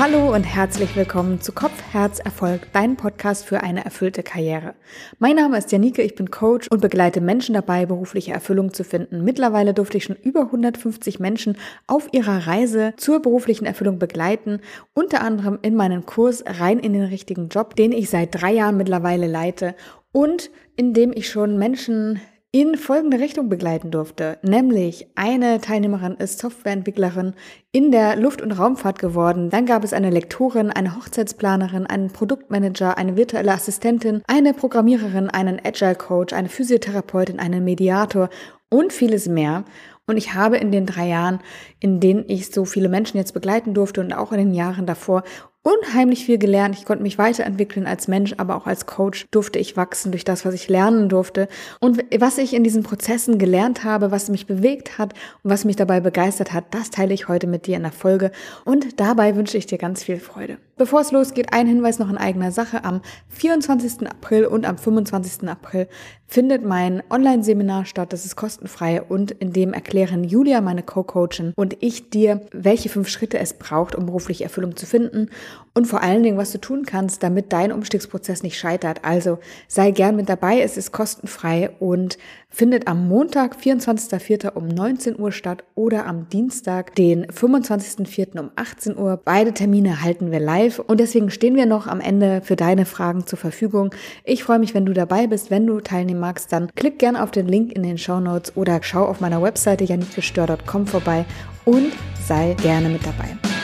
Hallo und herzlich willkommen zu Kopf, Herz, Erfolg, dein Podcast für eine erfüllte Karriere. Mein Name ist Janike, ich bin Coach und begleite Menschen dabei, berufliche Erfüllung zu finden. Mittlerweile durfte ich schon über 150 Menschen auf ihrer Reise zur beruflichen Erfüllung begleiten, unter anderem in meinen Kurs rein in den richtigen Job, den ich seit drei Jahren mittlerweile leite und in dem ich schon Menschen in folgende Richtung begleiten durfte. Nämlich eine Teilnehmerin ist Softwareentwicklerin in der Luft- und Raumfahrt geworden. Dann gab es eine Lektorin, eine Hochzeitsplanerin, einen Produktmanager, eine virtuelle Assistentin, eine Programmiererin, einen Agile Coach, eine Physiotherapeutin, einen Mediator und vieles mehr. Und ich habe in den drei Jahren, in denen ich so viele Menschen jetzt begleiten durfte und auch in den Jahren davor unheimlich viel gelernt. Ich konnte mich weiterentwickeln als Mensch, aber auch als Coach durfte ich wachsen durch das, was ich lernen durfte. Und was ich in diesen Prozessen gelernt habe, was mich bewegt hat und was mich dabei begeistert hat, das teile ich heute mit dir in der Folge. Und dabei wünsche ich dir ganz viel Freude. Bevor es losgeht, ein Hinweis noch in eigener Sache. Am 24. April und am 25. April findet mein Online-Seminar statt. Das ist kostenfrei und in dem erklären Julia, meine Co-Coachin, und ich dir, welche fünf Schritte es braucht, um berufliche Erfüllung zu finden und vor allen Dingen, was du tun kannst, damit dein Umstiegsprozess nicht scheitert. Also sei gern mit dabei, es ist kostenfrei und findet am Montag, 24.04. um 19 Uhr statt oder am Dienstag, den 25.04. um 18 Uhr. Beide Termine halten wir live und deswegen stehen wir noch am Ende für deine Fragen zur Verfügung. Ich freue mich, wenn du dabei bist. Wenn du teilnehmen magst, dann klick gerne auf den Link in den Show Notes oder schau auf meiner Webseite janikgestör.com vorbei und sei gerne mit dabei.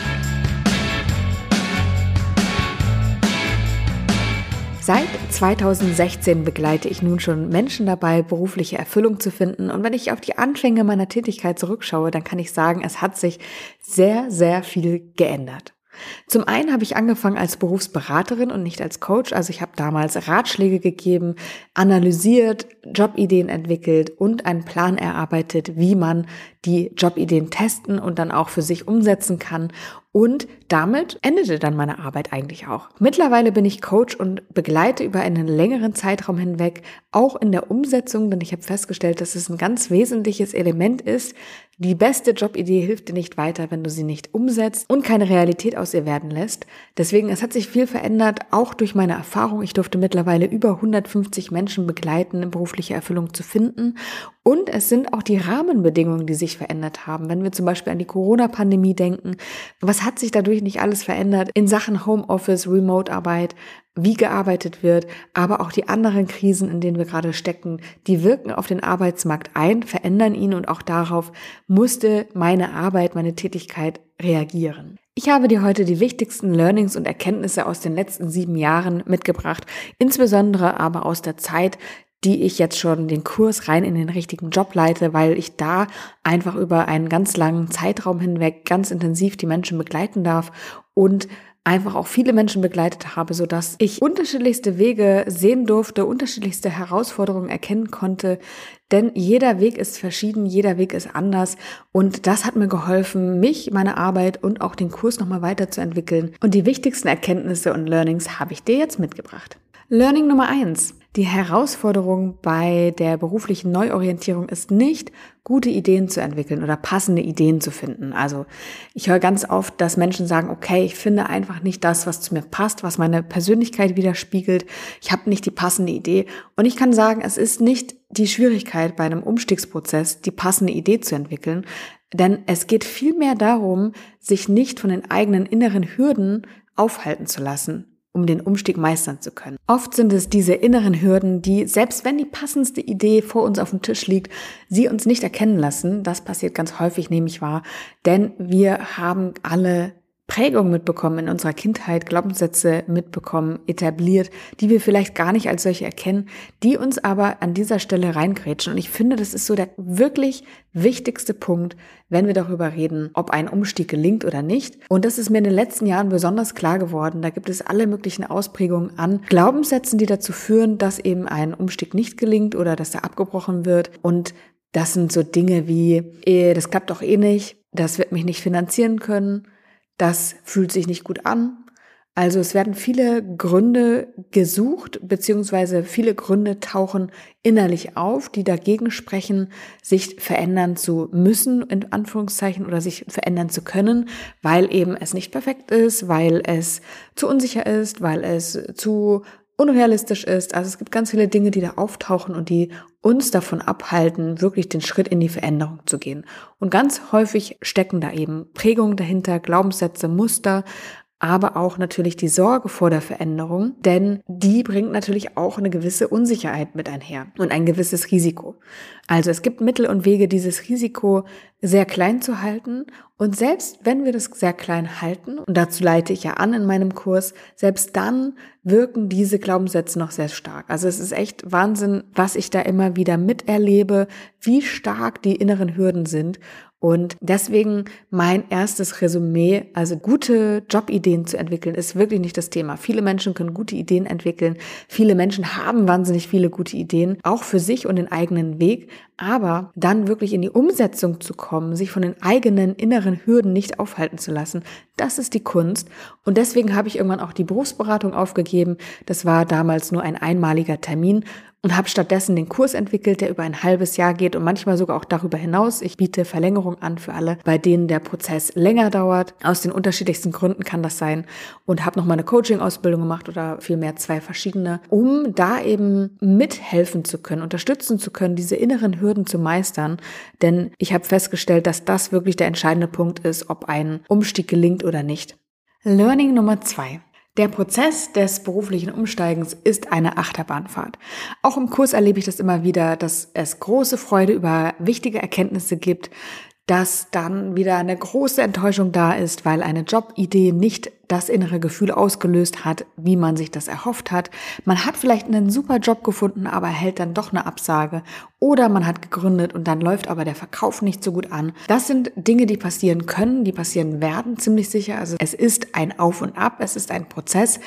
Seit 2016 begleite ich nun schon Menschen dabei, berufliche Erfüllung zu finden. Und wenn ich auf die Anfänge meiner Tätigkeit zurückschaue, dann kann ich sagen, es hat sich sehr, sehr viel geändert. Zum einen habe ich angefangen als Berufsberaterin und nicht als Coach. Also ich habe damals Ratschläge gegeben, analysiert, Jobideen entwickelt und einen Plan erarbeitet, wie man die Jobideen testen und dann auch für sich umsetzen kann. Und damit endete dann meine Arbeit eigentlich auch. Mittlerweile bin ich Coach und begleite über einen längeren Zeitraum hinweg auch in der Umsetzung, denn ich habe festgestellt, dass es ein ganz wesentliches Element ist. Die beste Jobidee hilft dir nicht weiter, wenn du sie nicht umsetzt und keine Realität aus ihr werden lässt. Deswegen, es hat sich viel verändert, auch durch meine Erfahrung. Ich durfte mittlerweile über 150 Menschen begleiten, berufliche Erfüllung zu finden. Und es sind auch die Rahmenbedingungen, die sich verändert haben. Wenn wir zum Beispiel an die Corona-Pandemie denken, was hat sich dadurch nicht alles verändert in Sachen Homeoffice, Remote-Arbeit, wie gearbeitet wird, aber auch die anderen Krisen, in denen wir gerade stecken, die wirken auf den Arbeitsmarkt ein, verändern ihn und auch darauf musste meine Arbeit, meine Tätigkeit reagieren. Ich habe dir heute die wichtigsten Learnings und Erkenntnisse aus den letzten sieben Jahren mitgebracht, insbesondere aber aus der Zeit, die ich jetzt schon den Kurs rein in den richtigen Job leite, weil ich da einfach über einen ganz langen Zeitraum hinweg ganz intensiv die Menschen begleiten darf und einfach auch viele Menschen begleitet habe, so dass ich unterschiedlichste Wege sehen durfte, unterschiedlichste Herausforderungen erkennen konnte, denn jeder Weg ist verschieden, jeder Weg ist anders. Und das hat mir geholfen, mich, meine Arbeit und auch den Kurs nochmal weiterzuentwickeln. Und die wichtigsten Erkenntnisse und Learnings habe ich dir jetzt mitgebracht. Learning Nummer eins: die Herausforderung bei der beruflichen Neuorientierung ist nicht, gute Ideen zu entwickeln oder passende Ideen zu finden. Also ich höre ganz oft, dass Menschen sagen, okay, ich finde einfach nicht das, was zu mir passt, was meine Persönlichkeit widerspiegelt. Ich habe nicht die passende Idee. Und ich kann sagen, es ist nicht die Schwierigkeit bei einem Umstiegsprozess, die passende Idee zu entwickeln. Denn es geht vielmehr darum, sich nicht von den eigenen inneren Hürden aufhalten zu lassen um den Umstieg meistern zu können. Oft sind es diese inneren Hürden, die, selbst wenn die passendste Idee vor uns auf dem Tisch liegt, sie uns nicht erkennen lassen. Das passiert ganz häufig, nehme ich wahr, denn wir haben alle Prägungen mitbekommen in unserer Kindheit, Glaubenssätze mitbekommen, etabliert, die wir vielleicht gar nicht als solche erkennen, die uns aber an dieser Stelle reingrätschen. Und ich finde, das ist so der wirklich wichtigste Punkt, wenn wir darüber reden, ob ein Umstieg gelingt oder nicht. Und das ist mir in den letzten Jahren besonders klar geworden. Da gibt es alle möglichen Ausprägungen an Glaubenssätzen, die dazu führen, dass eben ein Umstieg nicht gelingt oder dass er abgebrochen wird. Und das sind so Dinge wie, das klappt doch eh nicht, das wird mich nicht finanzieren können, das fühlt sich nicht gut an. Also es werden viele Gründe gesucht, beziehungsweise viele Gründe tauchen innerlich auf, die dagegen sprechen, sich verändern zu müssen, in Anführungszeichen, oder sich verändern zu können, weil eben es nicht perfekt ist, weil es zu unsicher ist, weil es zu unrealistisch ist. Also es gibt ganz viele Dinge, die da auftauchen und die uns davon abhalten, wirklich den Schritt in die Veränderung zu gehen. Und ganz häufig stecken da eben Prägungen dahinter, Glaubenssätze, Muster, aber auch natürlich die Sorge vor der Veränderung, denn die bringt natürlich auch eine gewisse Unsicherheit mit einher und ein gewisses Risiko. Also es gibt Mittel und Wege, dieses Risiko sehr klein zu halten und selbst wenn wir das sehr klein halten, und dazu leite ich ja an in meinem Kurs, selbst dann wirken diese Glaubenssätze noch sehr stark. Also es ist echt Wahnsinn, was ich da immer wieder miterlebe, wie stark die inneren Hürden sind und deswegen mein erstes Resümee, also gute Jobideen zu entwickeln, ist wirklich nicht das Thema. Viele Menschen können gute Ideen entwickeln. Viele Menschen haben wahnsinnig viele gute Ideen, auch für sich und den eigenen Weg. Aber dann wirklich in die Umsetzung zu kommen, sich von den eigenen inneren Hürden nicht aufhalten zu lassen, das ist die Kunst. Und deswegen habe ich irgendwann auch die Berufsberatung aufgegeben. Das war damals nur ein einmaliger Termin und habe stattdessen den Kurs entwickelt, der über ein halbes Jahr geht und manchmal sogar auch darüber hinaus. Ich biete Verlängerung an für alle, bei denen der Prozess länger dauert. Aus den unterschiedlichsten Gründen kann das sein und habe noch mal eine Coaching-Ausbildung gemacht oder vielmehr zwei verschiedene, um da eben mithelfen zu können, unterstützen zu können, diese inneren Hürden zu meistern. Denn ich habe festgestellt, dass das wirklich der entscheidende Punkt ist, ob ein Umstieg gelingt oder nicht. Learning Nummer zwei. Der Prozess des beruflichen Umsteigens ist eine Achterbahnfahrt. Auch im Kurs erlebe ich das immer wieder, dass es große Freude über wichtige Erkenntnisse gibt, dass dann wieder eine große Enttäuschung da ist, weil eine Jobidee nicht das innere Gefühl ausgelöst hat, wie man sich das erhofft hat. Man hat vielleicht einen super Job gefunden, aber erhält dann doch eine Absage. Oder man hat gegründet und dann läuft aber der Verkauf nicht so gut an. Das sind Dinge, die passieren können, die passieren werden, ziemlich sicher. Also es ist ein Auf und Ab, es ist ein Prozess,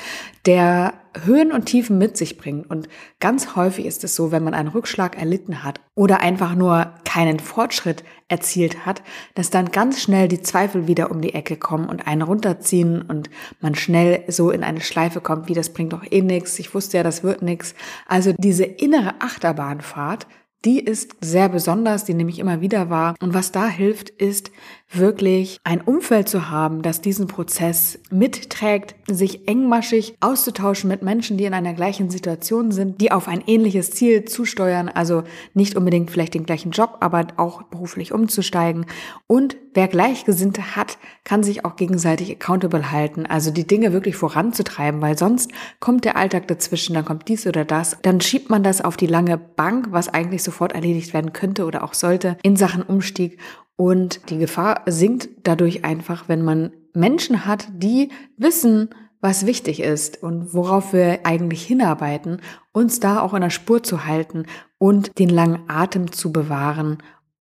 der Höhen und Tiefen mit sich bringt. Und ganz häufig ist es so, wenn man einen Rückschlag erlitten hat oder einfach nur keinen Fortschritt erzielt hat, dass dann ganz schnell die Zweifel wieder um die Ecke kommen und einen runterziehen und man schnell so in eine Schleife kommt, wie das bringt doch eh nichts, ich wusste ja, das wird nichts. Also diese innere Achterbahnfahrt, die ist sehr besonders, die nehme ich immer wieder wahr. Und was da hilft, ist wirklich ein Umfeld zu haben, das diesen Prozess mitträgt, sich engmaschig auszutauschen mit Menschen, die in einer gleichen Situation sind, die auf ein ähnliches Ziel zusteuern, also nicht unbedingt vielleicht den gleichen Job, aber auch beruflich umzusteigen. Und wer Gleichgesinnte hat, kann sich auch gegenseitig accountable halten, also die Dinge wirklich voranzutreiben, weil sonst kommt der Alltag dazwischen, dann kommt dies oder das, dann schiebt man das auf die lange Bank, was eigentlich sofort erledigt werden könnte oder auch sollte in Sachen Umstieg und die Gefahr sinkt dadurch einfach, wenn man Menschen hat, die wissen, was wichtig ist und worauf wir eigentlich hinarbeiten, uns da auch in der Spur zu halten und den langen Atem zu bewahren,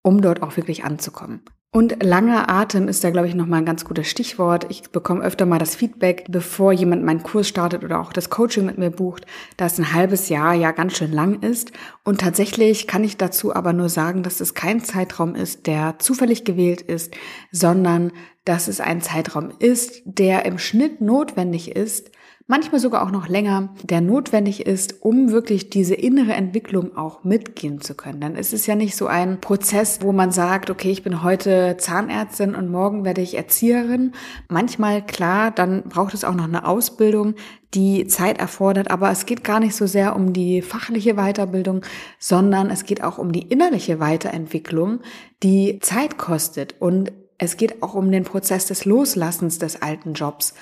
um dort auch wirklich anzukommen. Und langer Atem ist da, glaube ich, nochmal ein ganz gutes Stichwort. Ich bekomme öfter mal das Feedback, bevor jemand meinen Kurs startet oder auch das Coaching mit mir bucht, dass ein halbes Jahr ja ganz schön lang ist. Und tatsächlich kann ich dazu aber nur sagen, dass es kein Zeitraum ist, der zufällig gewählt ist, sondern dass es ein Zeitraum ist, der im Schnitt notwendig ist, manchmal sogar auch noch länger, der notwendig ist, um wirklich diese innere Entwicklung auch mitgehen zu können. Dann ist es ja nicht so ein Prozess, wo man sagt, okay, ich bin heute Zahnärztin und morgen werde ich Erzieherin. Manchmal, klar, dann braucht es auch noch eine Ausbildung, die Zeit erfordert, aber es geht gar nicht so sehr um die fachliche Weiterbildung, sondern es geht auch um die innerliche Weiterentwicklung, die Zeit kostet und es geht auch um den Prozess des Loslassens des alten Jobs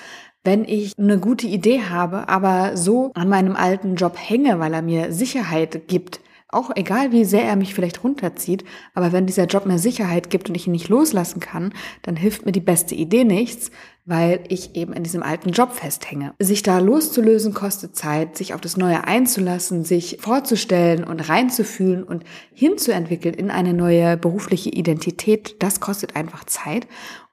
wenn ich eine gute Idee habe, aber so an meinem alten Job hänge, weil er mir Sicherheit gibt, auch egal wie sehr er mich vielleicht runterzieht, aber wenn dieser Job mir Sicherheit gibt und ich ihn nicht loslassen kann, dann hilft mir die beste Idee nichts, weil ich eben in diesem alten Job festhänge. Sich da loszulösen kostet Zeit, sich auf das Neue einzulassen, sich vorzustellen und reinzufühlen und hinzuentwickeln in eine neue berufliche Identität, das kostet einfach Zeit.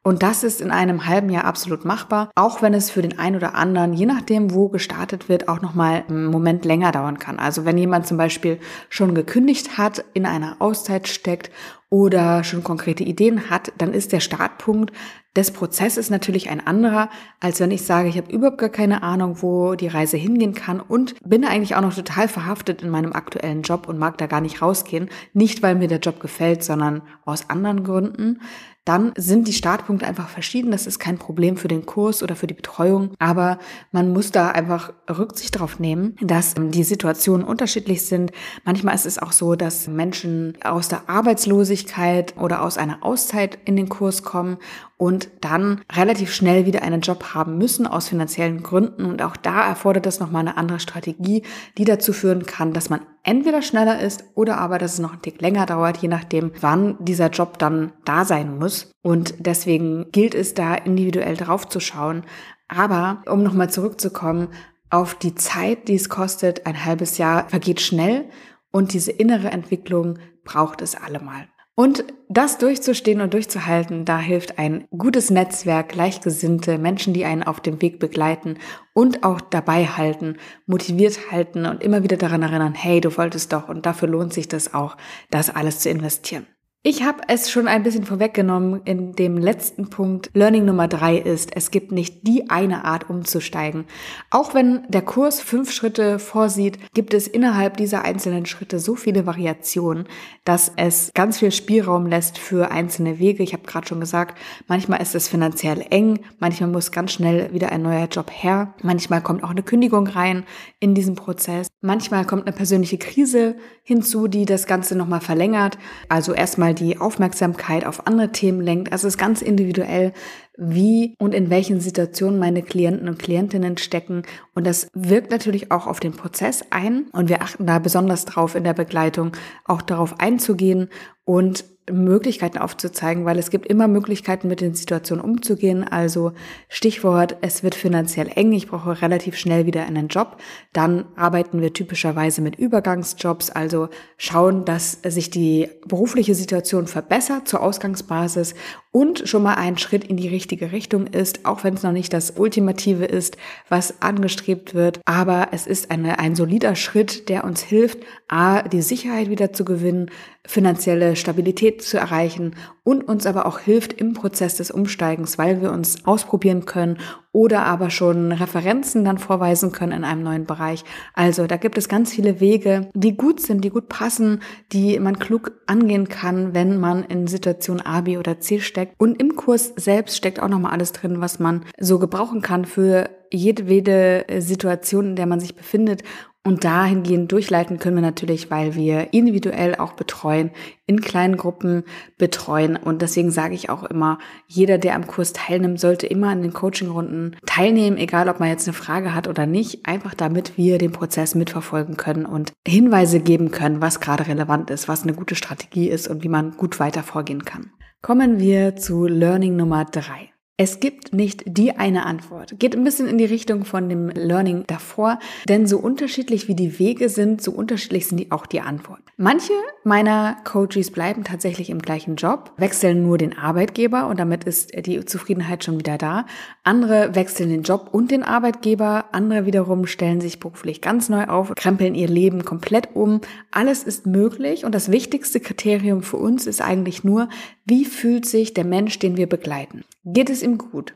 Und das ist in einem halben Jahr absolut machbar, auch wenn es für den einen oder anderen, je nachdem, wo gestartet wird, auch nochmal einen Moment länger dauern kann. Also wenn jemand zum Beispiel schon gekündigt hat, in einer Auszeit steckt oder schon konkrete Ideen hat, dann ist der Startpunkt des Prozesses natürlich ein anderer, als wenn ich sage, ich habe überhaupt gar keine Ahnung, wo die Reise hingehen kann und bin eigentlich auch noch total verhaftet in meinem aktuellen Job und mag da gar nicht rausgehen. Nicht, weil mir der Job gefällt, sondern aus anderen Gründen dann sind die Startpunkte einfach verschieden. Das ist kein Problem für den Kurs oder für die Betreuung, aber man muss da einfach Rücksicht darauf nehmen, dass die Situationen unterschiedlich sind. Manchmal ist es auch so, dass Menschen aus der Arbeitslosigkeit oder aus einer Auszeit in den Kurs kommen und dann relativ schnell wieder einen Job haben müssen aus finanziellen Gründen. Und auch da erfordert das nochmal eine andere Strategie, die dazu führen kann, dass man entweder schneller ist oder aber, dass es noch ein Tick länger dauert, je nachdem, wann dieser Job dann da sein muss. Und deswegen gilt es da individuell drauf zu schauen. Aber um nochmal zurückzukommen, auf die Zeit, die es kostet, ein halbes Jahr vergeht schnell und diese innere Entwicklung braucht es allemal. Und das durchzustehen und durchzuhalten, da hilft ein gutes Netzwerk, gleichgesinnte Menschen, die einen auf dem Weg begleiten und auch dabei halten, motiviert halten und immer wieder daran erinnern, hey, du wolltest doch und dafür lohnt sich das auch, das alles zu investieren. Ich habe es schon ein bisschen vorweggenommen in dem letzten Punkt. Learning Nummer drei ist, es gibt nicht die eine Art umzusteigen. Auch wenn der Kurs fünf Schritte vorsieht, gibt es innerhalb dieser einzelnen Schritte so viele Variationen, dass es ganz viel Spielraum lässt für einzelne Wege. Ich habe gerade schon gesagt, manchmal ist es finanziell eng, manchmal muss ganz schnell wieder ein neuer Job her, manchmal kommt auch eine Kündigung rein in diesem Prozess, manchmal kommt eine persönliche Krise hinzu, die das Ganze nochmal verlängert. Also erstmal mal die Aufmerksamkeit auf andere Themen lenkt. Also es ist ganz individuell, wie und in welchen Situationen meine Klienten und Klientinnen stecken. Und das wirkt natürlich auch auf den Prozess ein. Und wir achten da besonders drauf in der Begleitung, auch darauf einzugehen und Möglichkeiten aufzuzeigen, weil es gibt immer Möglichkeiten, mit den Situationen umzugehen. Also Stichwort, es wird finanziell eng, ich brauche relativ schnell wieder einen Job. Dann arbeiten wir typischerweise mit Übergangsjobs, also schauen, dass sich die berufliche Situation verbessert zur Ausgangsbasis und schon mal ein Schritt in die richtige Richtung ist, auch wenn es noch nicht das Ultimative ist, was angestrebt wird. Aber es ist eine, ein solider Schritt, der uns hilft, A, die Sicherheit wieder zu gewinnen, finanzielle Stabilität zu erreichen und uns aber auch hilft im Prozess des Umsteigens, weil wir uns ausprobieren können oder aber schon Referenzen dann vorweisen können in einem neuen Bereich. Also da gibt es ganz viele Wege, die gut sind, die gut passen, die man klug angehen kann, wenn man in Situation A, B oder C steckt. Und im Kurs selbst steckt auch nochmal alles drin, was man so gebrauchen kann für jedwede Situation, in der man sich befindet und dahingehend durchleiten können wir natürlich, weil wir individuell auch betreuen, in kleinen Gruppen betreuen. Und deswegen sage ich auch immer, jeder, der am Kurs teilnimmt, sollte immer an den Coachingrunden teilnehmen, egal ob man jetzt eine Frage hat oder nicht, einfach damit wir den Prozess mitverfolgen können und Hinweise geben können, was gerade relevant ist, was eine gute Strategie ist und wie man gut weiter vorgehen kann. Kommen wir zu Learning Nummer drei. Es gibt nicht die eine Antwort. Geht ein bisschen in die Richtung von dem Learning davor, denn so unterschiedlich wie die Wege sind, so unterschiedlich sind die auch die Antworten. Manche meiner Coaches bleiben tatsächlich im gleichen Job, wechseln nur den Arbeitgeber und damit ist die Zufriedenheit schon wieder da. Andere wechseln den Job und den Arbeitgeber, andere wiederum stellen sich beruflich ganz neu auf, krempeln ihr Leben komplett um. Alles ist möglich und das wichtigste Kriterium für uns ist eigentlich nur, wie fühlt sich der Mensch, den wir begleiten? Geht es ihm gut?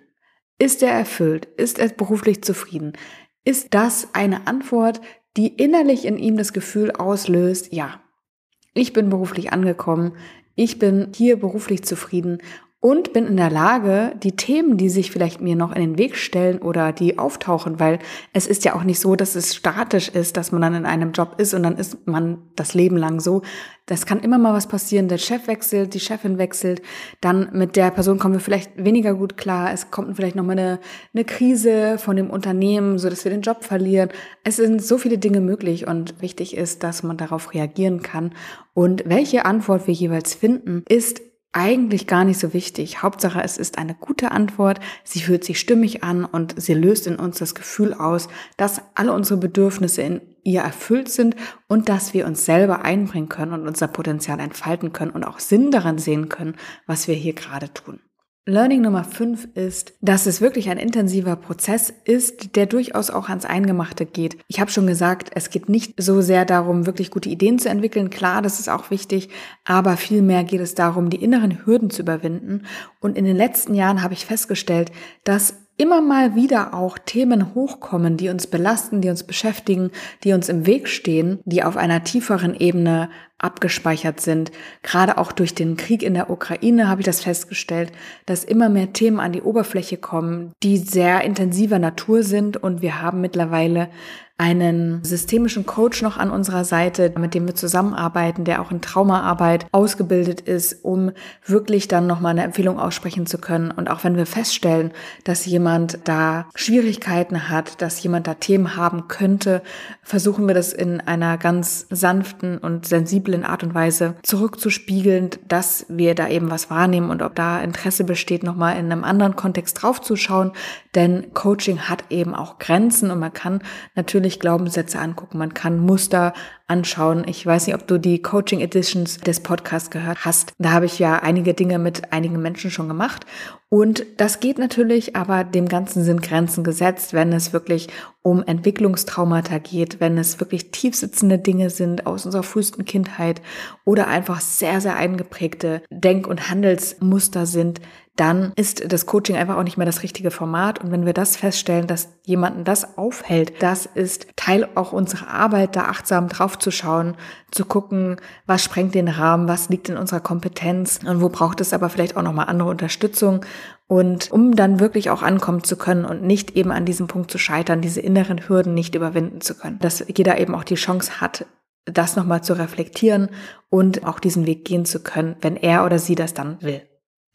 Ist er erfüllt? Ist er beruflich zufrieden? Ist das eine Antwort, die innerlich in ihm das Gefühl auslöst, ja, ich bin beruflich angekommen, ich bin hier beruflich zufrieden und bin in der Lage, die Themen, die sich vielleicht mir noch in den Weg stellen oder die auftauchen, weil es ist ja auch nicht so, dass es statisch ist, dass man dann in einem Job ist und dann ist man das Leben lang so. Das kann immer mal was passieren. Der Chef wechselt, die Chefin wechselt, dann mit der Person kommen wir vielleicht weniger gut klar. Es kommt vielleicht nochmal eine, eine Krise von dem Unternehmen, so dass wir den Job verlieren. Es sind so viele Dinge möglich und wichtig ist, dass man darauf reagieren kann. Und welche Antwort wir jeweils finden, ist eigentlich gar nicht so wichtig. Hauptsache, es ist eine gute Antwort, sie fühlt sich stimmig an und sie löst in uns das Gefühl aus, dass alle unsere Bedürfnisse in ihr erfüllt sind und dass wir uns selber einbringen können und unser Potenzial entfalten können und auch Sinn daran sehen können, was wir hier gerade tun. Learning Nummer fünf ist, dass es wirklich ein intensiver Prozess ist, der durchaus auch ans Eingemachte geht. Ich habe schon gesagt, es geht nicht so sehr darum, wirklich gute Ideen zu entwickeln. Klar, das ist auch wichtig, aber vielmehr geht es darum, die inneren Hürden zu überwinden. Und in den letzten Jahren habe ich festgestellt, dass immer mal wieder auch Themen hochkommen, die uns belasten, die uns beschäftigen, die uns im Weg stehen, die auf einer tieferen Ebene abgespeichert sind. Gerade auch durch den Krieg in der Ukraine habe ich das festgestellt, dass immer mehr Themen an die Oberfläche kommen, die sehr intensiver Natur sind und wir haben mittlerweile einen systemischen Coach noch an unserer Seite, mit dem wir zusammenarbeiten, der auch in Traumaarbeit ausgebildet ist, um wirklich dann nochmal eine Empfehlung aussprechen zu können. Und auch wenn wir feststellen, dass jemand da Schwierigkeiten hat, dass jemand da Themen haben könnte, versuchen wir das in einer ganz sanften und sensiblen Art und Weise zurückzuspiegeln, dass wir da eben was wahrnehmen und ob da Interesse besteht, nochmal in einem anderen Kontext draufzuschauen. Denn Coaching hat eben auch Grenzen und man kann natürlich sich Glaubenssätze angucken, man kann Muster anschauen. Ich weiß nicht, ob du die Coaching Editions des Podcasts gehört hast. Da habe ich ja einige Dinge mit einigen Menschen schon gemacht. Und das geht natürlich, aber dem Ganzen sind Grenzen gesetzt, wenn es wirklich um Entwicklungstraumata geht, wenn es wirklich tiefsitzende Dinge sind aus unserer frühesten Kindheit oder einfach sehr, sehr eingeprägte Denk- und Handelsmuster sind, dann ist das Coaching einfach auch nicht mehr das richtige Format. Und wenn wir das feststellen, dass jemanden das aufhält, das ist Teil auch unserer Arbeit, da achtsam drauf zu schauen, zu gucken, was sprengt den Rahmen, was liegt in unserer Kompetenz und wo braucht es aber vielleicht auch nochmal andere Unterstützung. Und um dann wirklich auch ankommen zu können und nicht eben an diesem Punkt zu scheitern, diese inneren Hürden nicht überwinden zu können. Dass jeder eben auch die Chance hat, das nochmal zu reflektieren und auch diesen Weg gehen zu können, wenn er oder sie das dann will.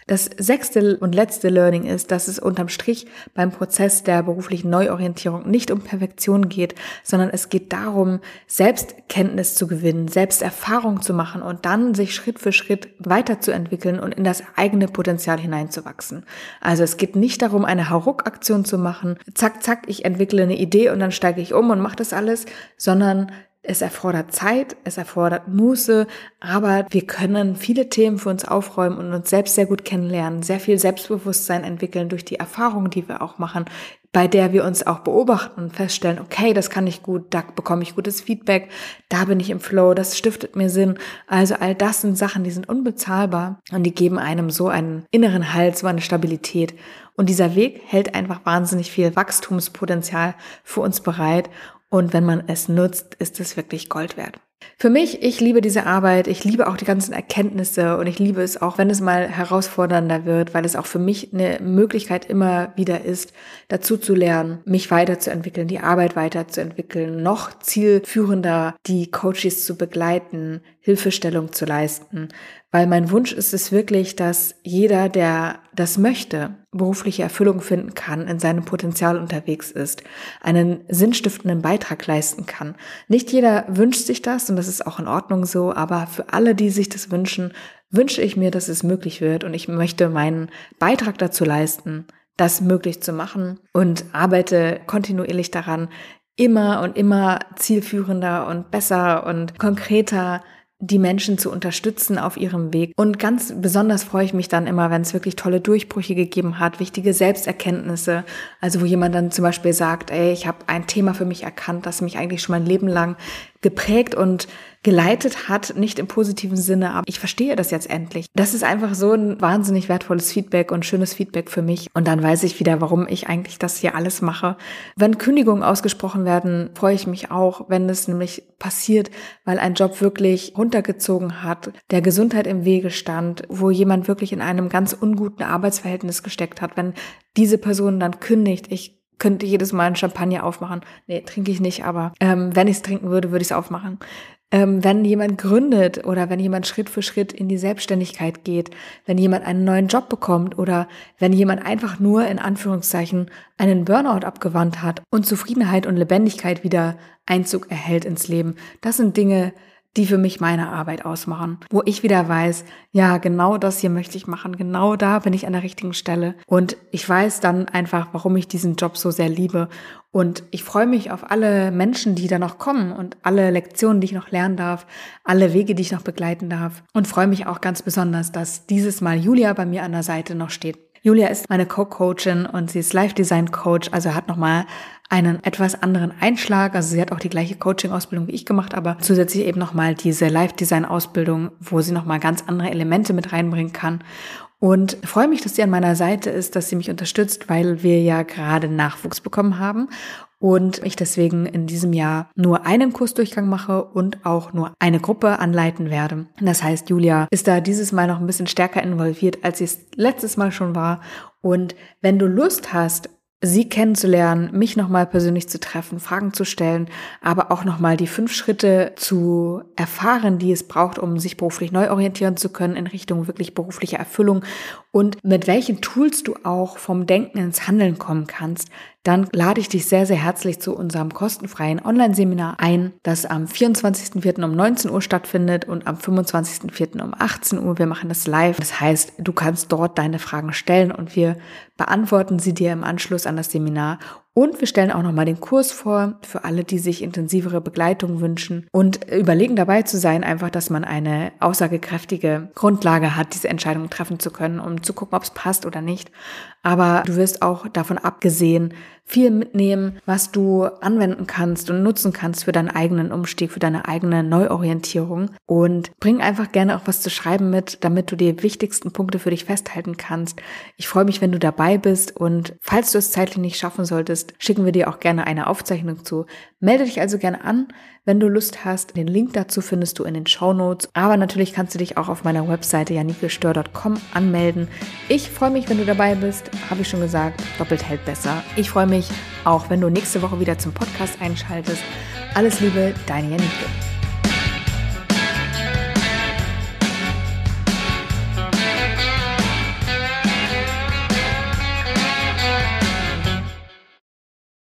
Das sechste und letzte Learning ist, dass es unterm Strich beim Prozess der beruflichen Neuorientierung nicht um Perfektion geht, sondern es geht darum, Selbstkenntnis zu gewinnen, Selbsterfahrung zu machen und dann sich Schritt für Schritt weiterzuentwickeln und in das eigene Potenzial hineinzuwachsen. Also es geht nicht darum, eine Hauruck-Aktion zu machen, zack, zack, ich entwickle eine Idee und dann steige ich um und mache das alles, sondern es erfordert Zeit, es erfordert Muße, aber wir können viele Themen für uns aufräumen und uns selbst sehr gut kennenlernen, sehr viel Selbstbewusstsein entwickeln durch die Erfahrungen, die wir auch machen, bei der wir uns auch beobachten und feststellen, okay, das kann ich gut, da bekomme ich gutes Feedback, da bin ich im Flow, das stiftet mir Sinn. Also all das sind Sachen, die sind unbezahlbar und die geben einem so einen inneren Halt, so eine Stabilität. Und dieser Weg hält einfach wahnsinnig viel Wachstumspotenzial für uns bereit. Und wenn man es nutzt, ist es wirklich Gold wert. Für mich, ich liebe diese Arbeit, ich liebe auch die ganzen Erkenntnisse und ich liebe es auch, wenn es mal herausfordernder wird, weil es auch für mich eine Möglichkeit immer wieder ist, dazu zu lernen, mich weiterzuentwickeln, die Arbeit weiterzuentwickeln, noch zielführender die Coaches zu begleiten, Hilfestellung zu leisten, weil mein Wunsch ist es wirklich, dass jeder, der das möchte, berufliche Erfüllung finden kann, in seinem Potenzial unterwegs ist, einen sinnstiftenden Beitrag leisten kann. Nicht jeder wünscht sich das und das ist auch in Ordnung so, aber für alle, die sich das wünschen, wünsche ich mir, dass es möglich wird und ich möchte meinen Beitrag dazu leisten, das möglich zu machen und arbeite kontinuierlich daran, immer und immer zielführender und besser und konkreter die Menschen zu unterstützen auf ihrem Weg. Und ganz besonders freue ich mich dann immer, wenn es wirklich tolle Durchbrüche gegeben hat, wichtige Selbsterkenntnisse. Also wo jemand dann zum Beispiel sagt, ey, ich habe ein Thema für mich erkannt, das mich eigentlich schon mein Leben lang geprägt und geleitet hat, nicht im positiven Sinne, aber ich verstehe das jetzt endlich. Das ist einfach so ein wahnsinnig wertvolles Feedback und schönes Feedback für mich. Und dann weiß ich wieder, warum ich eigentlich das hier alles mache. Wenn Kündigungen ausgesprochen werden, freue ich mich auch, wenn es nämlich passiert, weil ein Job wirklich runtergezogen hat, der Gesundheit im Wege stand, wo jemand wirklich in einem ganz unguten Arbeitsverhältnis gesteckt hat. Wenn diese Person dann kündigt, ich könnte jedes Mal ein Champagner aufmachen. Nee, trinke ich nicht, aber ähm, wenn ich es trinken würde, würde ich es aufmachen. Ähm, wenn jemand gründet oder wenn jemand Schritt für Schritt in die Selbstständigkeit geht, wenn jemand einen neuen Job bekommt oder wenn jemand einfach nur in Anführungszeichen einen Burnout abgewandt hat und Zufriedenheit und Lebendigkeit wieder Einzug erhält ins Leben. Das sind Dinge, die für mich meine Arbeit ausmachen, wo ich wieder weiß, ja, genau das hier möchte ich machen, genau da bin ich an der richtigen Stelle. Und ich weiß dann einfach, warum ich diesen Job so sehr liebe. Und ich freue mich auf alle Menschen, die da noch kommen und alle Lektionen, die ich noch lernen darf, alle Wege, die ich noch begleiten darf. Und freue mich auch ganz besonders, dass dieses Mal Julia bei mir an der Seite noch steht. Julia ist meine Co-Coachin und sie ist Life-Design-Coach, also hat nochmal einen etwas anderen Einschlag. Also sie hat auch die gleiche Coaching-Ausbildung wie ich gemacht, aber zusätzlich eben nochmal diese Live-Design-Ausbildung, wo sie nochmal ganz andere Elemente mit reinbringen kann. Und freue mich, dass sie an meiner Seite ist, dass sie mich unterstützt, weil wir ja gerade Nachwuchs bekommen haben und ich deswegen in diesem Jahr nur einen Kursdurchgang mache und auch nur eine Gruppe anleiten werde. Das heißt, Julia ist da dieses Mal noch ein bisschen stärker involviert, als sie es letztes Mal schon war. Und wenn du Lust hast, Sie kennenzulernen, mich nochmal persönlich zu treffen, Fragen zu stellen, aber auch nochmal die fünf Schritte zu erfahren, die es braucht, um sich beruflich neu orientieren zu können in Richtung wirklich berufliche Erfüllung und mit welchen Tools du auch vom Denken ins Handeln kommen kannst, dann lade ich dich sehr, sehr herzlich zu unserem kostenfreien Online-Seminar ein, das am 24.04. um 19 Uhr stattfindet und am 25.04. um 18 Uhr. Wir machen das live. Das heißt, du kannst dort deine Fragen stellen und wir beantworten sie dir im Anschluss an das Seminar und wir stellen auch nochmal den Kurs vor für alle, die sich intensivere Begleitung wünschen und überlegen dabei zu sein, einfach, dass man eine aussagekräftige Grundlage hat, diese Entscheidung treffen zu können, um zu gucken, ob es passt oder nicht. Aber du wirst auch davon abgesehen viel mitnehmen, was du anwenden kannst und nutzen kannst für deinen eigenen Umstieg, für deine eigene Neuorientierung. Und bring einfach gerne auch was zu schreiben mit, damit du die wichtigsten Punkte für dich festhalten kannst. Ich freue mich, wenn du dabei bist und falls du es zeitlich nicht schaffen solltest, schicken wir dir auch gerne eine Aufzeichnung zu. Melde dich also gerne an, wenn du Lust hast. Den Link dazu findest du in den Show Notes. Aber natürlich kannst du dich auch auf meiner Webseite janikestör.com anmelden. Ich freue mich, wenn du dabei bist. Habe ich schon gesagt, doppelt hält besser. Ich freue mich auch, wenn du nächste Woche wieder zum Podcast einschaltest. Alles Liebe, deine Janike.